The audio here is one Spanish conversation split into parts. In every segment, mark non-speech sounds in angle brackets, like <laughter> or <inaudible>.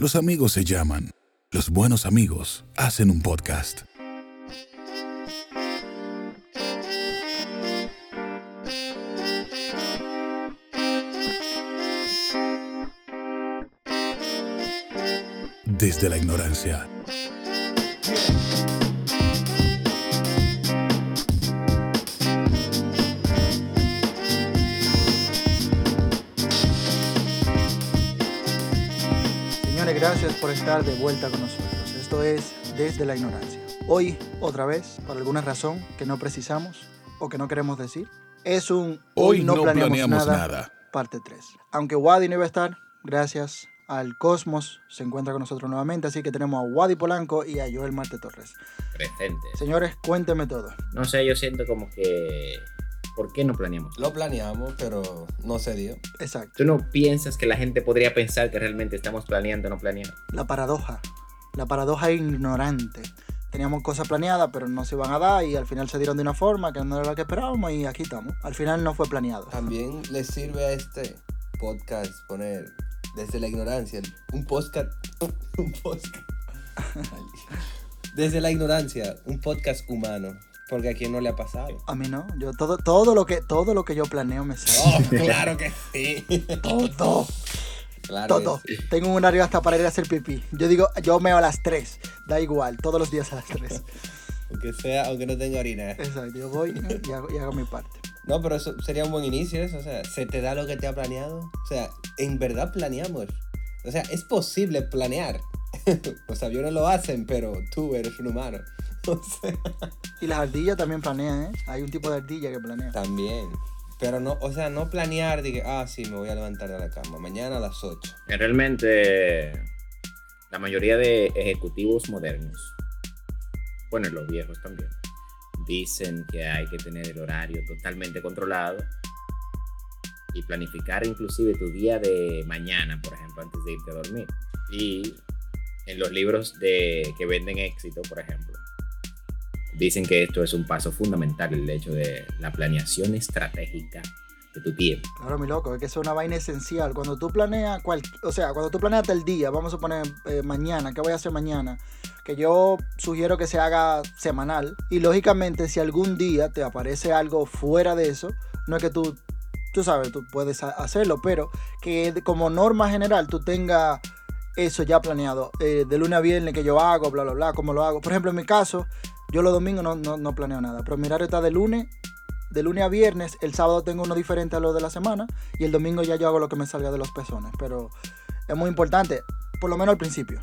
Los amigos se llaman. Los buenos amigos hacen un podcast. Desde la ignorancia. Gracias por estar de vuelta con nosotros. Esto es Desde la Ignorancia. Hoy, otra vez, por alguna razón que no precisamos o que no queremos decir, es un Hoy no planeamos nada. parte 3. Aunque Wadi no iba a estar, gracias al Cosmos se encuentra con nosotros nuevamente, así que tenemos a Wadi Polanco y a Joel Marte Torres. presente. Señores, cuéntenme todo. No sé, yo siento como que. ¿Por qué no planeamos? Lo planeamos, pero no se dio. Exacto. ¿Tú no piensas que la gente podría pensar que realmente estamos planeando o no planeando? La paradoja. La paradoja ignorante. Teníamos cosas planeadas, pero no se iban a dar y al final se dieron de una forma que no era la que esperábamos y aquí estamos. Al final no fue planeado. También le sirve a este podcast poner desde la ignorancia un podcast. <laughs> Un podcast. <laughs> Desde la ignorancia, un podcast humano. Porque a quien no le ha pasado. A mí no. Yo todo, todo lo que todo lo que yo planeo me sale. Oh, claro que sí. <laughs> Todo. Claro Todo. sí. Tengo un horario hasta para ir a hacer pipí. Yo digo, yo meo a las 3. Da igual, todos los días a las 3. Aunque sea, aunque no tenga orina. Exacto, yo voy y hago, y hago mi parte. No, pero eso sería un buen inicio, eso. O sea, se te da lo que te ha planeado. O sea, en verdad planeamos. O sea, es posible planear. <laughs> Los aviones lo hacen, pero tú eres un humano. O sea, Y las ardillas también planean, ¿eh? Hay un tipo de ardilla que planea. también. Pero no, o sea, no planear de que, ah, sí, me voy a levantar de la cama. Mañana a las 8. Realmente, la mayoría de ejecutivos modernos, bueno, y los viejos también, dicen que hay que tener el horario totalmente controlado y planificar inclusive tu día de mañana, por ejemplo, antes de irte a dormir. Y en los libros de que venden éxito, por ejemplo, dicen que esto es un paso fundamental, el hecho de la planeación estratégica de tu tiempo. Claro, mi loco, es que es una vaina esencial. Cuando tú planeas, cual, o sea, cuando tú planeas el día, vamos a poner eh, mañana, ¿qué voy a hacer mañana? Que yo sugiero que se haga semanal. Y lógicamente, si algún día te aparece algo fuera de eso, no es que tú, tú sabes, tú puedes ha- hacerlo, pero que como norma general tú tengas eso ya planeado. eh, de lunes a viernes que yo hago, bla, bla, bla, cómo lo hago. Por ejemplo, en mi caso, yo los domingos no, no, no planeo nada, pero mi horario está de lunes de lunes a viernes, el sábado tengo uno diferente a lo de la semana y el domingo ya yo hago lo que me salga de los pezones. Pero es muy importante, por lo menos al principio.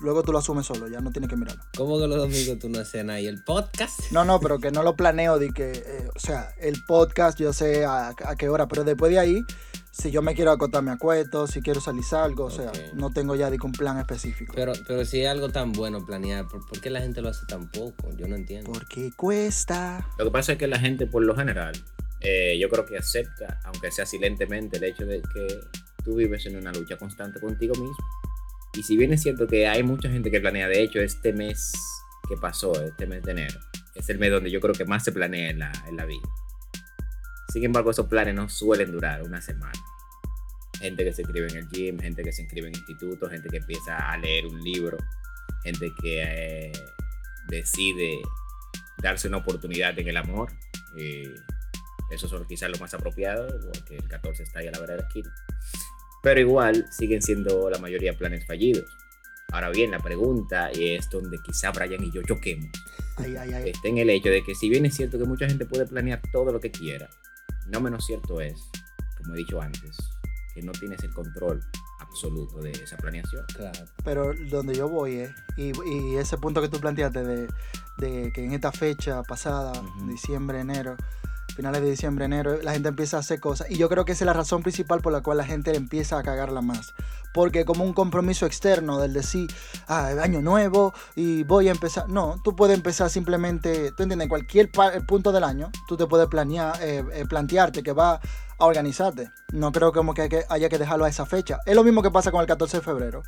Luego tú lo asumes solo, ya no tienes que mirarlo. ¿Cómo que los domingos tú no haces nada? ¿Y el podcast? No, no, pero que no lo planeo de que, eh, o sea, el podcast yo sé a, a qué hora, pero después de ahí, si yo me quiero acotar me acuesto, si quiero salir salgo, o sea, no tengo ya de un plan específico. Pero, pero si es algo tan bueno planear, ¿por, por qué la gente lo hace tan poco? Yo no entiendo. Porque cuesta. Lo que pasa es que la gente, por lo general, eh, yo creo que acepta, aunque sea silentemente, el hecho de que tú vives en una lucha constante contigo mismo. Y si bien es cierto que hay mucha gente que planea, de hecho, este mes que pasó, este mes de enero, es el mes donde yo creo que más se planea en la, en la vida. Sin embargo, esos planes no suelen durar una semana. Gente que se inscribe en el gym, gente que se inscribe en institutos, gente que empieza a leer un libro, gente que eh, decide darse una oportunidad en el amor. eh, eso son quizás lo más apropiado, porque el 14 está ahí a la vera de la esquina. Pero igual siguen siendo la mayoría planes fallidos. Ahora bien, la pregunta es donde quizá Brian y yo choquemos. Ay, ay, ay. Está en el hecho de que si bien es cierto que mucha gente puede planear todo lo que quiera, no menos cierto es, como he dicho antes, que no tienes el control absoluto de esa planeación. Claro. Pero donde yo voy es, y, y ese punto que tú planteaste de, de que en esta fecha pasada, diciembre, enero, finales de diciembre, enero, la gente empieza a hacer cosas. Y yo creo que esa es la razón principal por la cual la gente empieza a cagarla más. Porque como un compromiso externo del decir, ah, año nuevo y voy a empezar. No, tú puedes empezar simplemente, tú entiendes, en cualquier pa- punto del año, tú te puedes planear, eh, eh, plantearte que va a organizarte. No creo como que, que haya que dejarlo a esa fecha. Es lo mismo que pasa con el 14 de febrero.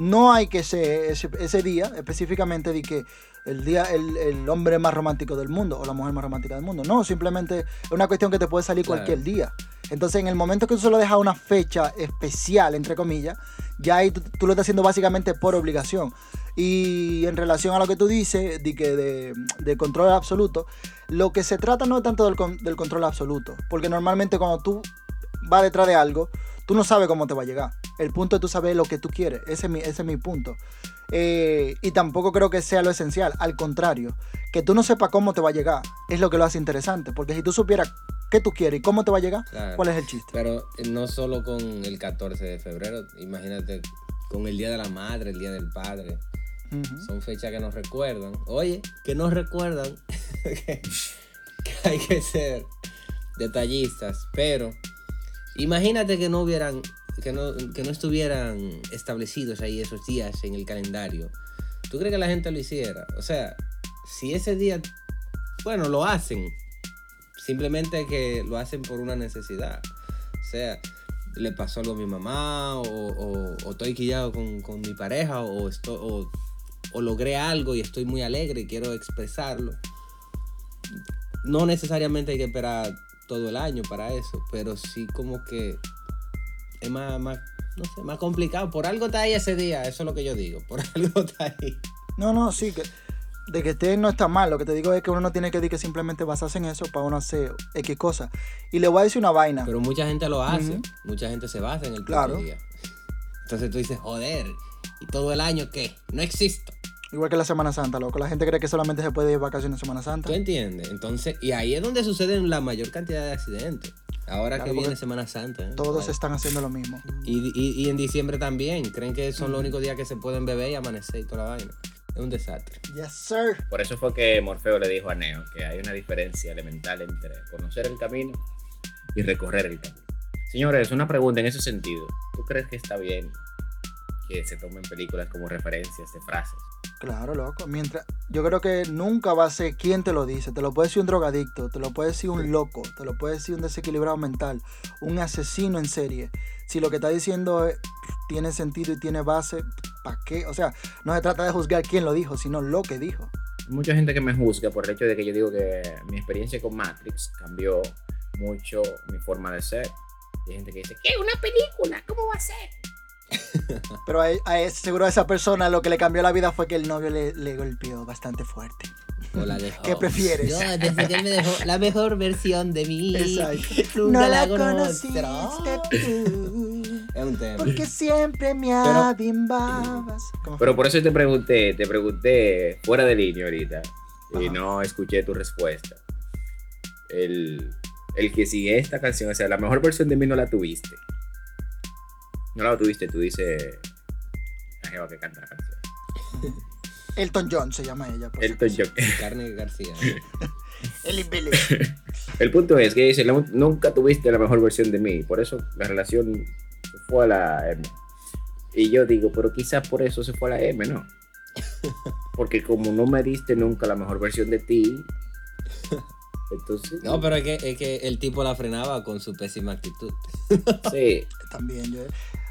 No hay que ser ese, ese día específicamente de que el día el, el hombre más romántico del mundo o la mujer más romántica del mundo. No, simplemente es una cuestión que te puede salir Claro. cualquier día. Entonces, en el momento que tú solo dejas una fecha especial, entre comillas, ya ahí tú, tú lo estás haciendo básicamente por obligación. Y en relación a lo que tú dices, de, que de, de control absoluto, lo que se trata no es tanto del, del control absoluto, porque normalmente cuando tú vas detrás de algo, tú no sabes cómo te va a llegar. El punto es tú saber lo que tú quieres, ese es mi, ese es mi punto. Eh, y tampoco creo que sea lo esencial, al contrario, que tú no sepas cómo te va a llegar es lo que lo hace interesante, porque si tú supieras qué tú quieres y cómo te va a llegar, Claro. ¿cuál es el chiste? Pero eh, no solo con el 14 de febrero, imagínate con el Día de la Madre, el Día del Padre. Son fechas que nos recuerdan. Oye, que nos recuerdan <laughs> que, que hay que ser detallistas. Pero imagínate que no hubieran, que no, que no estuvieran establecidos ahí esos días en el calendario. ¿Tú crees que la gente lo hiciera? O sea, si ese día, bueno, lo hacen. Simplemente que lo hacen por una necesidad. O sea, le pasó algo a mi mamá, o, estoy quillado con, mi pareja, o, esto- o, o logré algo y estoy muy alegre y quiero expresarlo. No necesariamente hay que esperar todo el año para eso, pero sí como que es más, más, no sé, más complicado. Por algo está ahí ese día, eso es lo que yo digo, por <laughs> algo está ahí. No, no, sí, que de que esté no está mal. Lo que te digo es que uno no tiene que decir que simplemente basarse en eso para uno hacer X cosa. Y le voy a decir una vaina. Pero mucha gente lo hace, mucha gente se basa en el Claro. día. Entonces tú dices, joder, ¿y todo el año qué? No existo. Igual que la Semana Santa, loco. La gente cree que solamente se puede ir de vacaciones en Semana Santa. ¿Tú entiendes? Entonces, y ahí es donde suceden la mayor cantidad de accidentes. Ahora Claro, que viene Semana Santa. ¿eh? Todos Vale. están haciendo lo mismo. Y, y- y en diciembre también. Creen que son los únicos días que se pueden beber y amanecer y toda la vaina. Es un desastre. Yes, sir. Por eso fue que Morfeo le dijo a Neo que hay una diferencia elemental entre conocer el camino y recorrer el camino. Señores, una pregunta en ese sentido. ¿Tú crees que está bien que se tomen películas como referencias de frases? Claro, loco. Mientras, yo creo que nunca va a ser quien te lo dice. Te lo puede decir un drogadicto, te lo puede decir un loco, te lo puede decir un desequilibrado mental, un asesino en serie. Si lo que está diciendo es- tiene sentido y tiene base, ¿para qué? O sea, no se trata de juzgar quién lo dijo, sino lo que dijo. Hay mucha gente que me juzga por el hecho de que yo digo que mi experiencia con Matrix cambió mucho mi forma de ser. Y hay gente que dice, ¿qué? ¿Una película? ¿Cómo va a ser? <laughs> Pero a, a ese- seguro a esa persona lo que le cambió la vida fue que el novio le, le golpeó bastante fuerte. O la <laughs> dejó. ¿Qué prefieres? Yo, desde que él me dejó la mejor versión de mí. Exacto. Nunca No la conozco. conociste tú, Es un tema. porque siempre me Pero- abimbabas. Pero por eso te pregunté, te pregunté fuera de línea ahorita. Y Ajá. no escuché tu respuesta. El, el que sigue esta canción, o sea, la mejor versión de mí no la tuviste. No la tuviste, tú dices la jeva que canta la canción. <laughs> Elton John se llama ella. por Elton. John. <laughs> Carne García. <laughs> El imbécil. El punto es que dice, "No- nunca tuviste la mejor versión de mí, por eso la relación se fue a la M. Y yo digo, pero quizás por eso se fue a la M, ¿no? Porque como no me diste nunca la mejor versión de ti, entonces... No, pero es que, es que el tipo la frenaba con su pésima actitud. Sí, También, yo.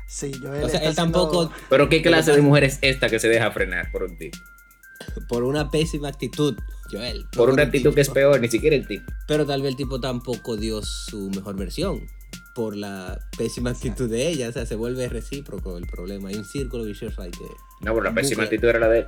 Sí, yo. O sea, él tampoco, pero ¿qué clase de mujer es esta que se deja frenar por un tipo? por una pésima actitud, Joel. Por una actitud que es peor, ni siquiera el tipo. Pero tal vez el tipo tampoco dio su mejor versión por la pésima actitud de ella. O sea, se vuelve recíproco el problema. Hay un círculo vicioso ahí que... No, pero la pésima actitud era la de él.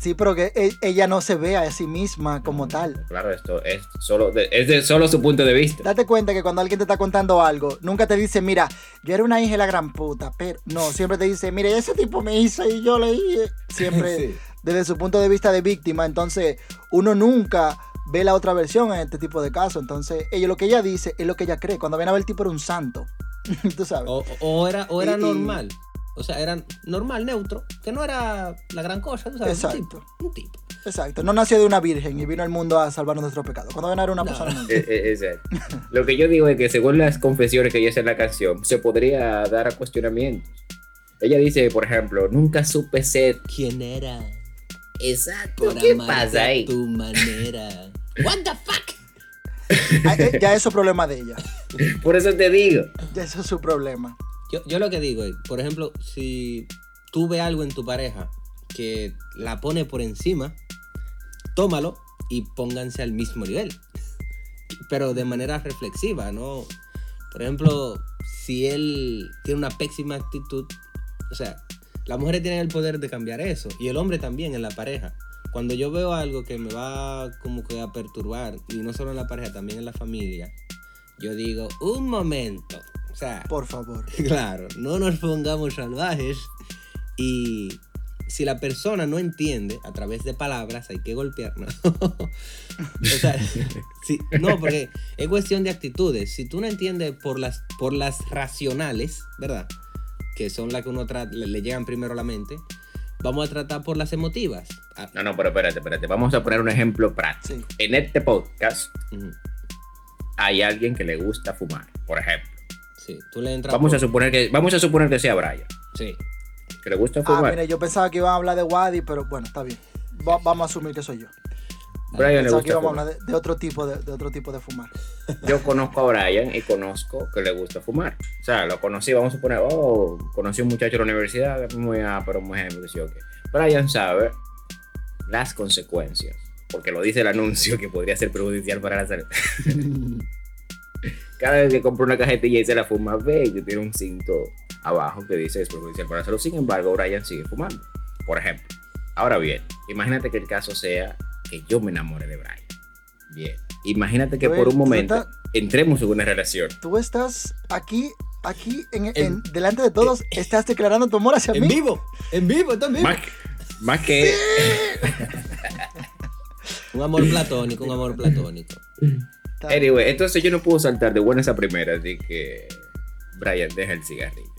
Sí, pero que e- ella no se ve a sí misma como tal. Claro, esto es solo de, es de solo su punto de vista. Date cuenta que cuando alguien te está contando algo, nunca te dice, mira, yo era una hija de la gran puta, pero no, siempre te dice, mire, ese tipo me hizo y yo le dije. Siempre <laughs> Sí. desde su punto de vista de víctima, entonces uno nunca ve la otra versión en este tipo de casos. Entonces, ella lo que ella dice es lo que ella cree. Cuando ven a ver el tipo era un santo. <laughs> Tú sabes. O, o era, o era Y- y- normal. O sea, era normal, neutro. Que no era la gran cosa, tú sabes. Un Exacto. tipo. Un tipo. Exacto. No nació de una virgen y vino al mundo a salvarnos nuestros pecados. Cuando ven una No. persona. Eh, eh, exacto. Lo que yo digo es que según las confesiones que ella hace en la canción, se podría dar a cuestionamientos. Ella dice, por ejemplo, nunca supe ser. ¿Quién era? Exacto. Por ¿Qué pasa ahí? tu manera. What the fuck? Ah, eh, Ya eso es problema de ella. <laughs> Por eso te digo. Ya eso es su problema. Yo, yo lo que digo es, por ejemplo, si tú ves algo en tu pareja que la pone por encima, tómalo y pónganse al mismo nivel. Pero de manera reflexiva, ¿no? Por ejemplo, si él tiene una pésima actitud, o sea, las mujeres tienen el poder de cambiar eso y el hombre también en la pareja. Cuando yo veo algo que me va como que a perturbar, y no solo en la pareja, también en la familia, yo digo, un momento. O sea, Por favor. <laughs> Claro, no nos pongamos salvajes y si la persona no entiende a través de palabras hay que golpearnos. <laughs> o sea, <laughs> sí, no, porque es cuestión de actitudes. Si tú no entiendes por las, por las racionales, ¿verdad? Que son las que uno le, le llegan primero a la mente, vamos a tratar por las emotivas. Ah, No, no, pero espérate, espérate. Vamos a poner un ejemplo práctico. Sí. En este podcast hay alguien que le gusta fumar, por ejemplo. Sí, tú le entras Vamos por- a suponer que, vamos a suponer que sea Brian, Sí, que le gusta Ah, fumar. mira, yo pensaba que iban a hablar de Wadi, pero bueno, está bien. Va- vamos a asumir que soy yo. Brian le que gusta a fumar. hablar de, de otro tipo de, de otro tipo de fumar. <laughs> Yo conozco a Brian y conozco que le gusta fumar. O sea, lo conocí, vamos a suponer, oh, conocí a un muchacho en la universidad, muy ah, pero muy ejemplo, que sí, ok. Brian sabe las consecuencias, porque lo dice el anuncio que podría ser perjudicial para la salud. <laughs> Cada vez que compra una cajetilla y se la fuma, ve que tiene un cinto abajo que dice es perjudicial para la salud. Sin embargo, Brian sigue fumando, por ejemplo. Ahora bien, imagínate que el caso sea que yo me enamore de Brian. Bien. Imagínate que por un momento entremos en una relación. Tú estás aquí, aquí, en, en- delante de todos, <laughs> estás declarando tu amor hacia en mí. vivo, en vivo, está en vivo. Más, que- más que. <laughs> Un amor platónico, un amor platónico. <laughs> Anyway, entonces yo no puedo saltar de buenas a primeras de que Brian deja el cigarrillo.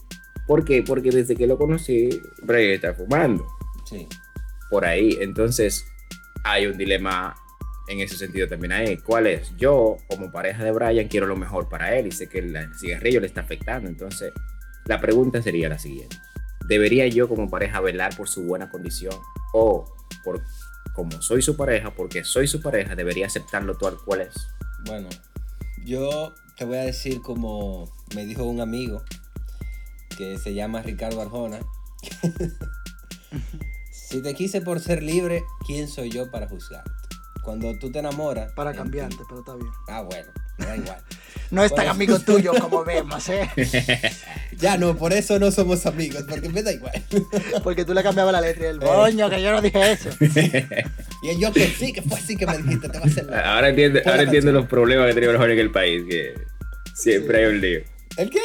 ¿Por qué? Porque desde que lo conocí, Brian está fumando. Sí. Por ahí. Entonces, hay un dilema en ese sentido también ahí. ¿Cuál es? Yo, como pareja de Brian, quiero lo mejor para él y sé que el el cigarrillo le está afectando. Entonces, la pregunta sería la siguiente. ¿Debería yo como pareja velar por su buena condición? ¿O por como soy su pareja, porque soy su pareja, debería aceptarlo tal cual es? Bueno, yo te voy a decir como me dijo un amigo que se llama Ricardo Arjona. <laughs> si te quise por ser libre, ¿quién soy yo para juzgarte? Cuando tú te enamoras... Para cambiarte, pero está bien. Ah, bueno, me da igual. <laughs> No es tan amigo tuyo como vemos, ¿eh? <laughs> ya no, por eso no somos amigos, porque me da igual. <laughs> Porque tú le cambiabas la letra y el coño, que yo no dije eso. y yo que sí, que fue así que me dijiste, te va a hacer la... Ahora entiendo, ahora entiendo los problemas que tenemos los jóvenes en el país, que siempre Sí. hay un lío. ¿El qué?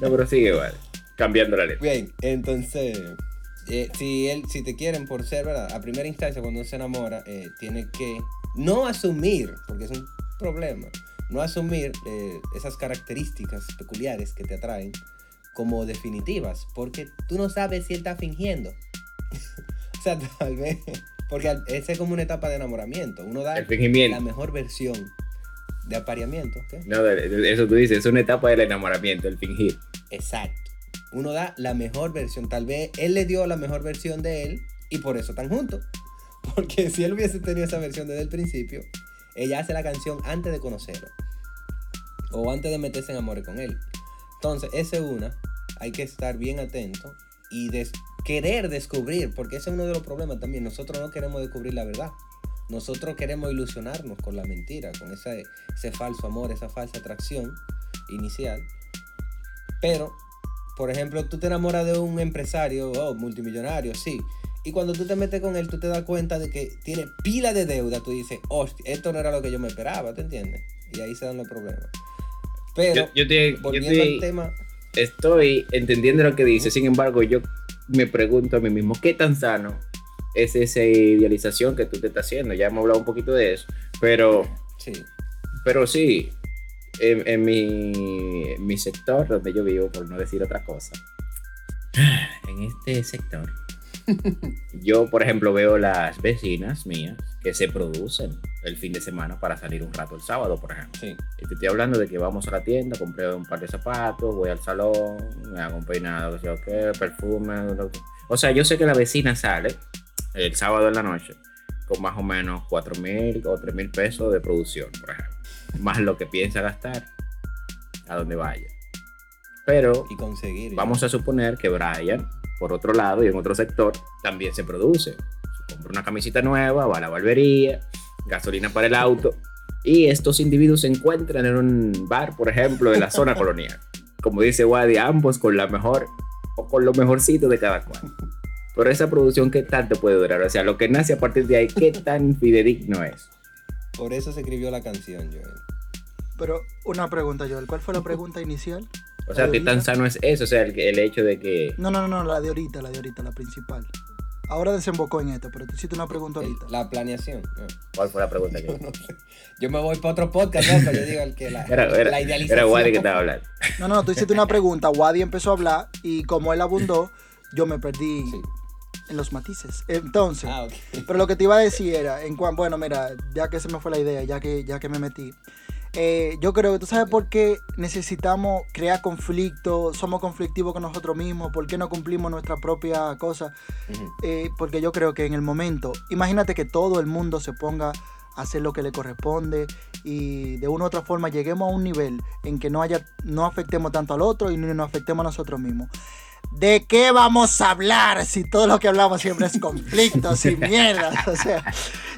No, pero sigue igual, cambiando la letra. Bien, entonces, eh, si él, si te quieren por ser, ¿verdad? A primera instancia, cuando uno se enamora, eh, tiene que no asumir, porque es un problema, no asumir eh, esas características peculiares que te atraen como definitivas, porque tú no sabes si él está fingiendo. <laughs> o sea, tal vez, porque esa es como una etapa de enamoramiento. Uno da la mejor versión de apareamiento. ¿qué? No, eso tú dices, es una etapa del enamoramiento, el fingir. Exacto. Uno da la mejor versión. Tal vez él le dio la mejor versión de él y por eso están juntos. <laughs> Porque si él hubiese tenido esa versión desde el principio, ella hace la canción antes de conocerlo. O antes de meterse en amores con él. Entonces, esa es una. Hay que estar bien atento y querer descubrir, porque ese es uno de los problemas también. Nosotros no queremos descubrir la verdad. Nosotros queremos ilusionarnos con la mentira, con ese, ese falso amor, esa falsa atracción inicial. Pero, por ejemplo, tú te enamoras de un empresario, oh, multimillonario, sí. Y cuando tú te metes con él, tú te das cuenta de que tiene pila de deuda. Tú dices, hostia, esto no era lo que yo me esperaba, ¿te entiendes? Y ahí se dan los problemas. Pero, Yo, yo te- yo volviendo te- al tema, estoy entendiendo lo que dice, sin embargo, yo me pregunto a mí mismo, ¿qué tan sano es esa idealización que tú te estás haciendo? Ya hemos hablado un poquito de eso, pero, sí, pero sí, en, en mi, en mi sector donde yo vivo, por no decir otra cosa, en este sector, <laughs> yo, por ejemplo, veo las vecinas mías que se producen el fin de semana para salir un rato el sábado, por ejemplo. sí, Y te estoy hablando de que vamos a la tienda, compré un par de zapatos, voy al salón, me hago un peinado, qué qué, perfume. lo que- O sea, yo sé que la vecina sale el sábado en la noche con más o menos 4 mil o 3 mil pesos de producción, por ejemplo. Más lo que piensa gastar a donde vaya. Pero y conseguir. vamos a suponer que Brian, por otro lado y en otro sector, también se produce. Se compra una camisita nueva, va a la barbería, gasolina para el auto Y estos individuos se encuentran en un bar, por ejemplo, de la zona <laughs> colonial. Como dice Wadi, ambos con la mejor o con lo mejorcito de cada cual. Pero esa producción, ¿qué tanto puede durar? O sea, lo que nace a partir de ahí, ¿qué <laughs> tan fidedigno es? Por eso se escribió la canción, Joel. Pero una pregunta, Joel. ¿Cuál fue la pregunta inicial? O sea, ¿La de ¿qué tan sano es eso? O sea, el, el hecho de que... No, no, no, no, la de ahorita, la de ahorita, la principal. Ahora desembocó en esto, pero te hiciste una pregunta ahorita. la planeación. no. ¿Cuál fue la pregunta? Que... <laughs> No sé. Yo me voy para otro podcast, loco. Yo digo el que la, Era, era, la idealización. era Wadi que estaba hablando. No, no, tú hiciste una pregunta, Wadi empezó a hablar y como él abundó, yo me perdí Sí. en los matices. Entonces, Ah, pero lo que te iba a decir era, en cuan, bueno, mira, ya que se me fue la idea, ya que, ya que me metí, eh, yo creo que tú sabes por qué necesitamos crear conflicto, somos conflictivos con nosotros mismos, por qué no cumplimos nuestra propia cosa. Eh, porque yo creo que en el momento, imagínate que todo el mundo se ponga a hacer lo que le corresponde y de una u otra forma lleguemos a un nivel en que no haya, no afectemos tanto al otro y ni nos afectemos a nosotros mismos. ¿De qué vamos a hablar si todo lo que hablamos siempre es conflictos <laughs> y mierdas? O sea,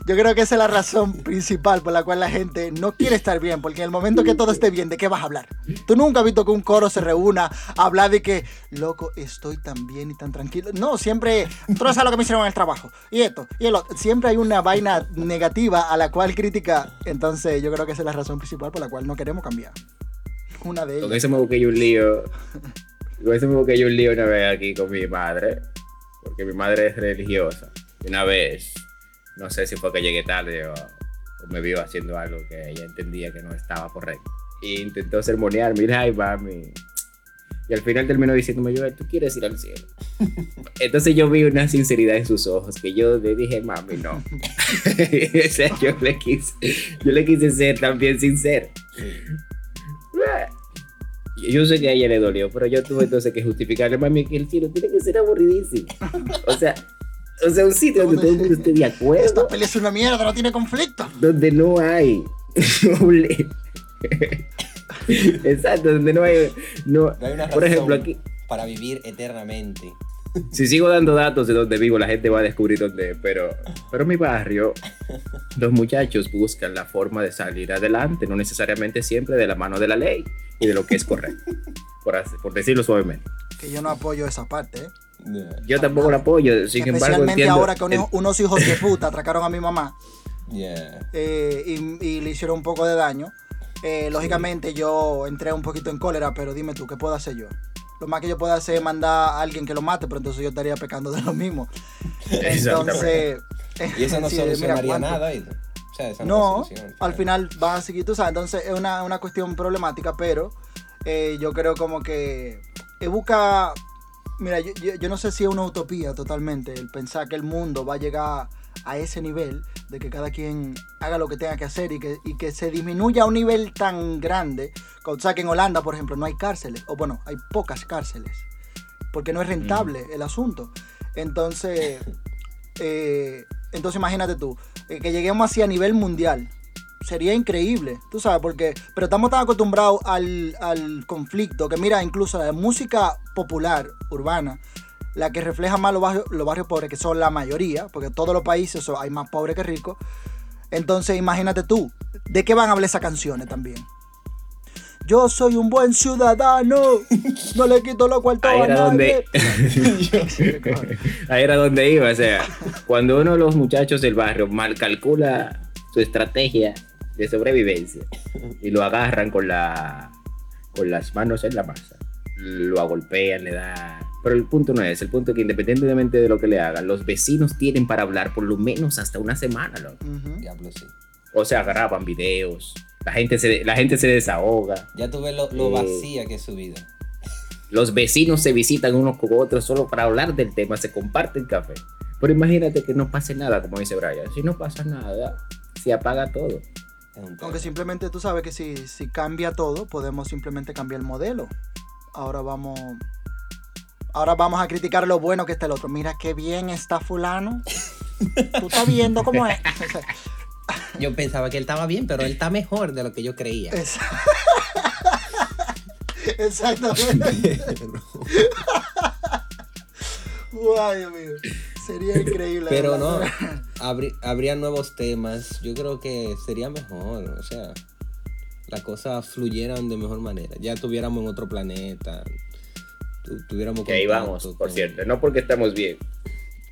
yo creo que esa es la razón principal por la cual la gente no quiere estar bien, porque en el momento que todo esté bien, ¿de qué vas a hablar? Tú nunca has visto que un coro se reúna a hablar de que, loco, estoy tan bien y tan tranquilo. No, siempre, tú no sabes lo que me hicieron en el trabajo. Y esto, y el otro. Siempre hay una vaina negativa a la cual criticar. Entonces, yo creo que esa es la razón principal por la cual no queremos cambiar. Una de Con ellas. eso me busqué yo un lío. <laughs> Con eso me busqué yo un lío una vez aquí con mi madre. Porque mi madre es religiosa. Y una vez, no sé si fue que llegué tarde o, o me vio haciendo algo que ella entendía que no estaba correcto. Y intentó sermonearme, mira, ay, mami. Y al final terminó diciéndome, yo, tú quieres ir al cielo. <laughs> Entonces yo vi una sinceridad en sus ojos que yo le dije, mami, no. <laughs> o sea, yo le quise, yo le quise ser también sincero. Yo sé que a ella le dolió, pero yo tuve entonces que justificarle, mami, que el cielo tiene que ser aburridísimo. <laughs> O sea, o sea, un sitio donde todo el mundo esté de Esta acuerdo, peli es una mierda, no tiene conflicto. donde no hay. <laughs> <laughs> Exacto, donde no hay. No, No hay una por ejemplo, razón aquí, para vivir eternamente. Si sigo dando datos de donde vivo, la gente va a descubrir dónde. Pero, pero en mi barrio, los muchachos buscan la forma de salir adelante, no necesariamente siempre de la mano de la ley y de lo que es correcto, por, así- por decirlo suavemente. Que yo no apoyo esa parte, ¿eh? Yeah. Yo tampoco lo apoyo, sin embargo, Especialmente entiendo. ahora que uno- unos hijos de puta atracaron a mi mamá. Yeah. eh, y, y le hicieron un poco de daño. Eh, lógicamente yo entré un poquito en cólera, pero dime tú, ¿qué puedo hacer yo? Lo más que yo puedo hacer es mandar a alguien que lo mate, pero entonces yo estaría pecando de lo mismo. Entonces... Y eso no <laughs> sí, solucionaría nada. sea, eso No, solución, al final van a seguir, tú sabes, entonces es una, una cuestión problemática, pero eh, yo creo como que eh, busca, mira, yo, yo- yo no sé si es una utopía totalmente el pensar que el mundo va a llegar a ese nivel de que cada quien haga lo que tenga que hacer y que, y que se disminuya a un nivel tan grande, o sea, que en Holanda, por ejemplo, no hay cárceles, o bueno, hay pocas cárceles, porque no es rentable el asunto. Entonces, <laughs> eh, entonces imagínate tú, eh, que lleguemos así a nivel mundial. Sería increíble, tú sabes, porque. Pero estamos tan acostumbrados al, al conflicto que, mira, incluso la música popular, urbana, la que refleja más los barrios, los barrios pobres, que son la mayoría, porque en todos los países son- hay más pobres que ricos. Entonces, imagínate tú, ¿de qué van a hablar esas canciones también? Yo soy un buen ciudadano, <laughs> no le quito los cuartos Ahí a era nadie. donde. <laughs> Ahí era donde iba. O sea, cuando uno de los muchachos del barrio mal calcula su estrategia de sobrevivencia y lo agarran con la con las manos en la masa, lo agolpean, le dan. Pero el punto no es, el punto es que independientemente de lo que le hagan, los vecinos tienen para hablar por lo menos hasta una semana, loco. Ujú. Diablo, sí. O sea, graban videos, la gente se, la gente se desahoga, Ya tú ves lo, lo Eh. vacía que es su vida. los vecinos se visitan unos con otros solo para hablar del tema, se comparten café. Pero imagínate que no pase nada, como dice Brian. Si no pasa nada, se apaga todo. Aunque simplemente tú sabes que si, si cambia todo, podemos simplemente cambiar el modelo. Ahora vamos. Ahora vamos a criticar lo bueno que está el otro. Mira qué bien está fulano. Tú estás viendo cómo es. Yo pensaba que él estaba bien, pero él está mejor de lo que yo creía. <laughs> Exactamente. <laughs> Guay, amigo. Sería increíble. Pero ¿verdad? no, habrí- habría nuevos temas. Yo creo que sería mejor. O sea, las cosas fluyeran de mejor manera. Ya estuviéramos en otro planeta. Tu- tuviéramos Que ahí vamos, por cierto. No porque estamos bien.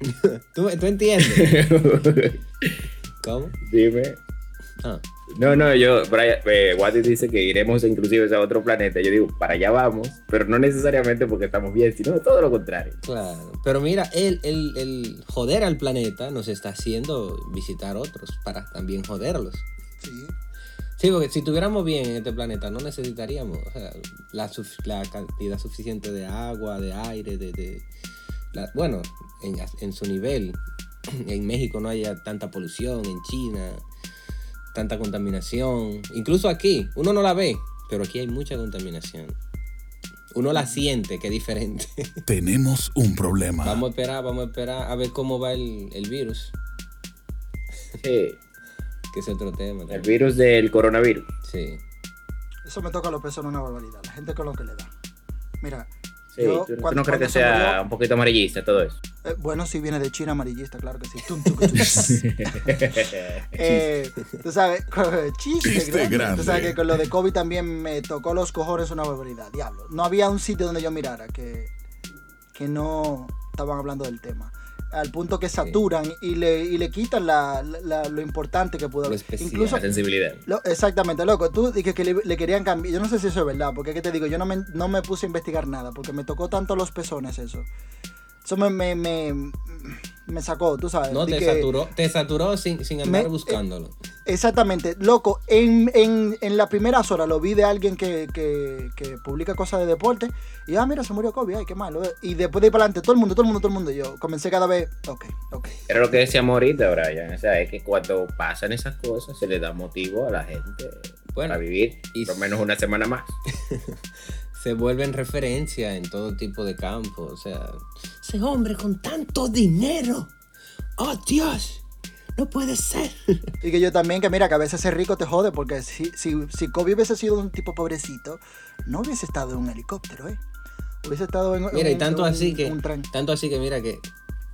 <laughs> ¿Tú, tú entiendes? <laughs> ¿Cómo? Dime. Ah, No, no, yo, Brian, eh, Wadi dice que iremos inclusive a otro planeta. Yo digo, para allá vamos, pero no necesariamente porque estamos bien, sino todo lo contrario. claro. Pero mira, el, el, el joder al planeta nos está haciendo visitar otros para también joderlos. Sí. Sí, porque si tuviéramos bien en este planeta, no necesitaríamos o sea, la, suf- la cantidad suficiente de agua, de aire, de... de- la- bueno, en, en su nivel. <clears throat> En México no haya tanta polución, en China, tanta contaminación. Incluso aquí, uno no la ve, pero aquí hay mucha contaminación. Uno la siente, que es diferente. <laughs> Tenemos un problema. vamos a esperar, vamos a esperar a ver cómo va el, el virus, Sí, que es otro tema. el virus del coronavirus. Sí. Eso me toca a los pesos una barbaridad. La gente con lo que le da. Mira, Sí, Yo, ¿tú, tú cuando- no crees que sea murió- un poquito amarillista todo eso? eh, bueno, si viene de China amarillista, claro que sí. Tum. <laughs> Eh, tú sabes, chiste, Chiste grande. grande. Tú sabes que con lo de COVID también me tocó los cojones una barbaridad, diablo. No había un sitio donde yo mirara que, que no estaban hablando del tema. Al punto que saturan y le, y le quitan la, la- lo importante que pudo haber. Incluso, La sensibilidad. lo- exactamente, loco. Tú dices que le, le querían cambiar. Yo no sé si eso es verdad, porque es que te digo, yo no me, no me puse a investigar nada, porque me tocó tanto los pezones eso. Eso me, me, me, me sacó, tú sabes. No, te que- saturó, te saturó sin, sin andar Me- buscándolo. Exactamente, loco, en, en, en las primeras horas lo vi de alguien que, que, que publica cosas de deporte y ah, mira, se murió Kobe, ay, qué malo. Y después de ahí para adelante, todo el mundo, todo el mundo, todo el mundo. y Yo comencé cada vez, ok, ok. Era lo que decíamos ahorita, Brian. O sea, es que cuando pasan esas cosas se le da motivo a la gente Bueno, para vivir y por lo menos una semana más. <laughs> Se vuelven referencia en todo tipo de campos. O sea, ese hombre con tanto dinero. ¡Oh, Dios! No puede ser. Y que yo también, que mira, que a veces ser rico te jode, porque si, si, si Kobe hubiese sido un tipo pobrecito, no hubiese estado en un helicóptero, ¿eh? Hubiese estado en, Mira, en- y tanto en así un- que. un tren. Tanto así que mira que,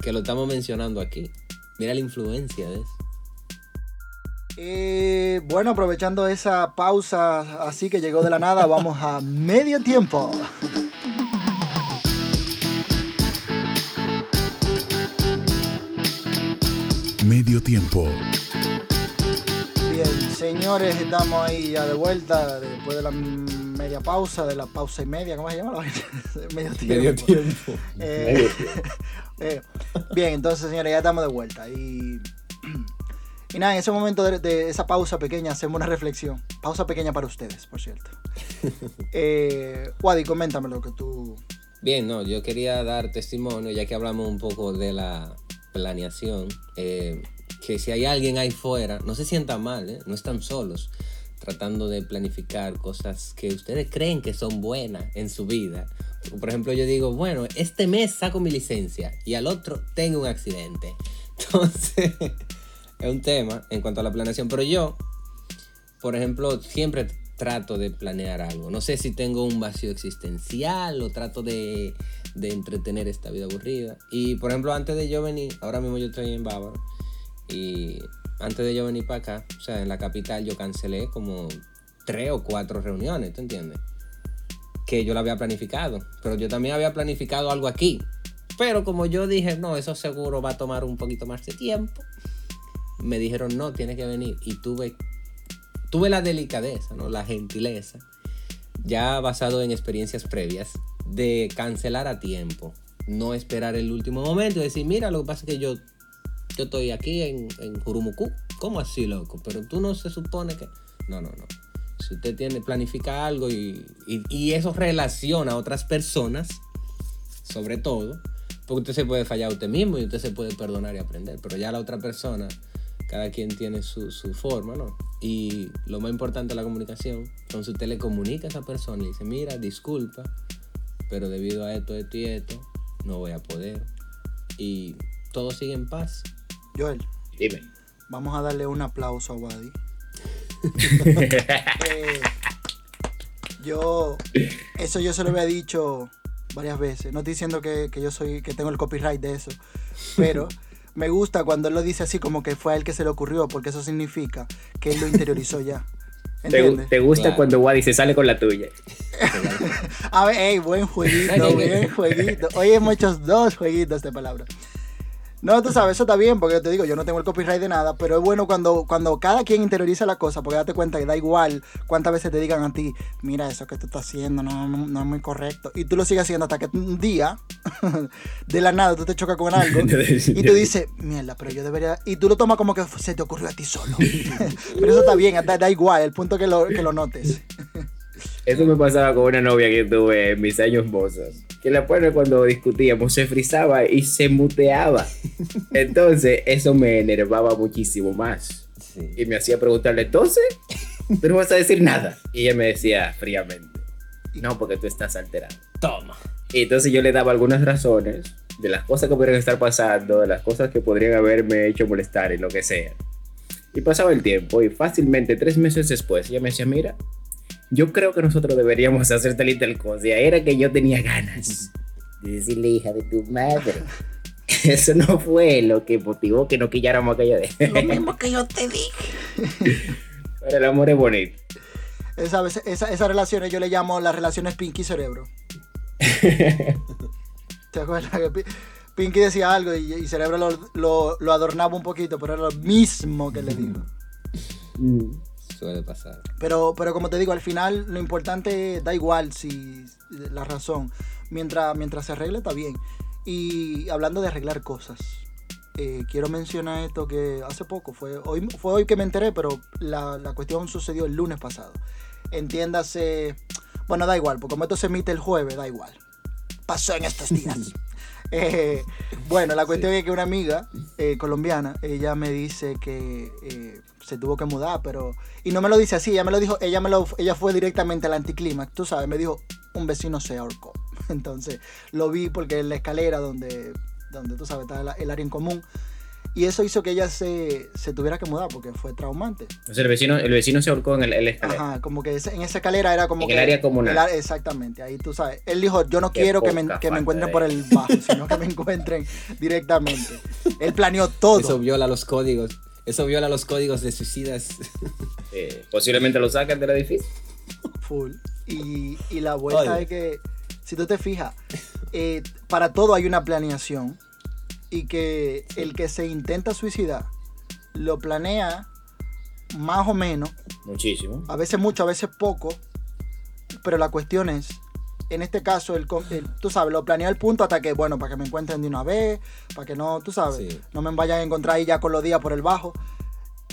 que lo estamos mencionando aquí. Mira la influencia de eso. Eh, bueno, aprovechando esa pausa así que llegó de la nada, vamos a medio tiempo. Medio tiempo. Bien, señores, estamos ahí ya de vuelta después de la media pausa, de la pausa y media, ¿cómo se llama? <laughs> medio tiempo. Medio tiempo. Eh, Medio <laughs> tiempo. eh, bien, entonces, señores, ya estamos de vuelta. Y, <clears throat> y nada, en ese momento de, de esa pausa pequeña hacemos una reflexión. Pausa pequeña para ustedes, por cierto. <laughs> Eh, Wadi, coméntame lo que tú... Bien, no, yo quería dar testimonio, ya que hablamos un poco de la planeación, eh, que si hay alguien ahí fuera, no se sientan mal, ¿eh? no están solos, tratando de planificar cosas que ustedes creen que son buenas en su vida. Por ejemplo, yo digo, bueno, este mes saco mi licencia y al otro tengo un accidente. <laughs> Entonces, es un tema en cuanto a la planeación, pero yo, por ejemplo, siempre trato de planear algo. No sé si tengo un vacío existencial o trato de, de entretener esta vida aburrida. Y por ejemplo, antes de yo venir, ahora mismo yo estoy en Bávaro, y antes de yo venir para acá, o sea, en la capital yo cancelé como tres o cuatro reuniones, ¿tú entiendes? Que yo la había planificado, pero yo también había planificado algo aquí. Pero como yo dije, no, eso seguro va a tomar un poquito más de tiempo, me dijeron, no, tienes que venir. Y tuve tuve la delicadeza, ¿no? la gentileza, ya basado en experiencias previas, de cancelar a tiempo. No esperar el último momento y decir, mira, lo que pasa es que yo, yo estoy aquí en, en Jurumucú. ¿Cómo así, loco? Pero tú no se supone que... No, no, no. Si usted tiene, planifica algo y, y, y eso relaciona a otras personas, sobre todo, porque usted se puede fallar a usted mismo y usted se puede perdonar y aprender, pero ya la otra persona cada quien tiene su, su, forma, ¿no? Y lo más importante de la comunicación, entonces usted le comunica a esa persona y dice, mira, disculpa, pero debido a esto, esto y esto, no voy a poder. Y todo sigue en paz. Joel, Dime. vamos a darle un aplauso a Wadi. <laughs> Eh, yo, eso yo se lo había dicho varias veces. No estoy diciendo que, que yo soy, que tengo el copyright de eso, pero me gusta cuando él lo dice así como que fue a él que se le ocurrió, porque eso significa que él lo interiorizó ya. <laughs> ¿Te, ¿Entiendes? te gusta Claro. cuando Wadi se sale con la tuya? <laughs> A ver, ey, buen jueguito, buen jueguito. Hoy hemos hecho dos jueguitos de palabras. No, tú sabes, eso está bien, porque yo te digo, yo no tengo el copyright de nada, pero es bueno cuando, cuando cada quien interioriza la cosa, porque date cuenta que da igual cuántas veces te digan a ti, mira, eso que tú estás haciendo no, no, no es muy correcto. Y tú lo sigues haciendo hasta que un día, <laughs> de la nada, tú te chocas con algo <laughs> y tú dices, mierda, pero yo debería... Y tú lo tomas como que se te ocurrió a ti solo. <laughs> pero eso está bien, da, da igual, el punto que lo, que lo notes. Eso me pasaba con una novia que tuve en mis años mozos. Que la pone cuando discutíamos se frizaba y se muteaba. <laughs> Entonces, eso me enervaba muchísimo más. Sí. Y me hacía preguntarle, entonces, <laughs> tú no vas a decir nada. Y ella me decía fríamente, no, porque tú estás alterado. Toma. Y entonces yo le daba algunas razones de las cosas que podrían estar pasando, de las cosas que podrían haberme hecho molestar y lo que sea. Y pasaba el tiempo y fácilmente tres meses después ella me decía, mira, yo creo que nosotros deberíamos hacer tal y tal cosa. Era que yo tenía ganas de decirle, hija de tu madre. <laughs> Eso no fue lo que motivó que no quilláramos aquella vez. Lo mismo que yo te dije. Pero <laughs> el amor es bonito. Esa, esa, esas relaciones yo le llamo las relaciones Pinky Cerebro. <laughs> ¿Te acuerdas que Pi- Pinky decía algo y, y Cerebro lo, lo- lo adornaba un poquito, pero era lo mismo que le dijo? Mm. Suele pasar. Pero, pero como te digo, al final lo importante da igual si la razón. Mientras, mientras se arregle está bien. Y hablando de arreglar cosas, eh, quiero mencionar esto que hace poco, fue hoy, fue hoy que me enteré, pero la, la cuestión sucedió el lunes pasado. Entiéndase, bueno, da igual, porque como esto se emite el jueves, da igual. Pasó en estos días. <laughs> Eh, bueno, la cuestión es que una amiga eh, colombiana, ella me dice que eh, se tuvo que mudar, pero... Y no me lo dice así, ella me lo dijo, ella, me lo, ella fue directamente al anticlímax, tú sabes, me dijo, un vecino se ahorcó. <laughs> Entonces, lo vi porque en la escalera donde, donde tú sabes, está el, el área en común. Y eso hizo que ella se, se tuviera que mudar porque fue traumante. O sea, el vecino, el vecino se ahorcó en el, en la escalera. Ajá, como que en esa escalera era como En que... el área comunal. el exactamente, ahí tú sabes. Él dijo, yo no Qué quiero que me, que me encuentren por el bajo, sino que me encuentren directamente. Él planeó todo. Eso viola los códigos. Eso viola los códigos de suicidas. <laughs> Eh, posiblemente lo sacan del edificio. Full. Y, y la vuelta Oye. es que, si tú te fijas, eh, para todo hay una planeación. Y que el que se intenta suicidar lo planea más o menos, Muchísimo. a veces mucho, a veces poco. Pero la cuestión es, en este caso, el, tú sabes, lo planea el punto hasta que, bueno, para que me encuentren de una vez, para que no, tú sabes, Sí. no me vayan a encontrar ahí ya con los días por el bajo.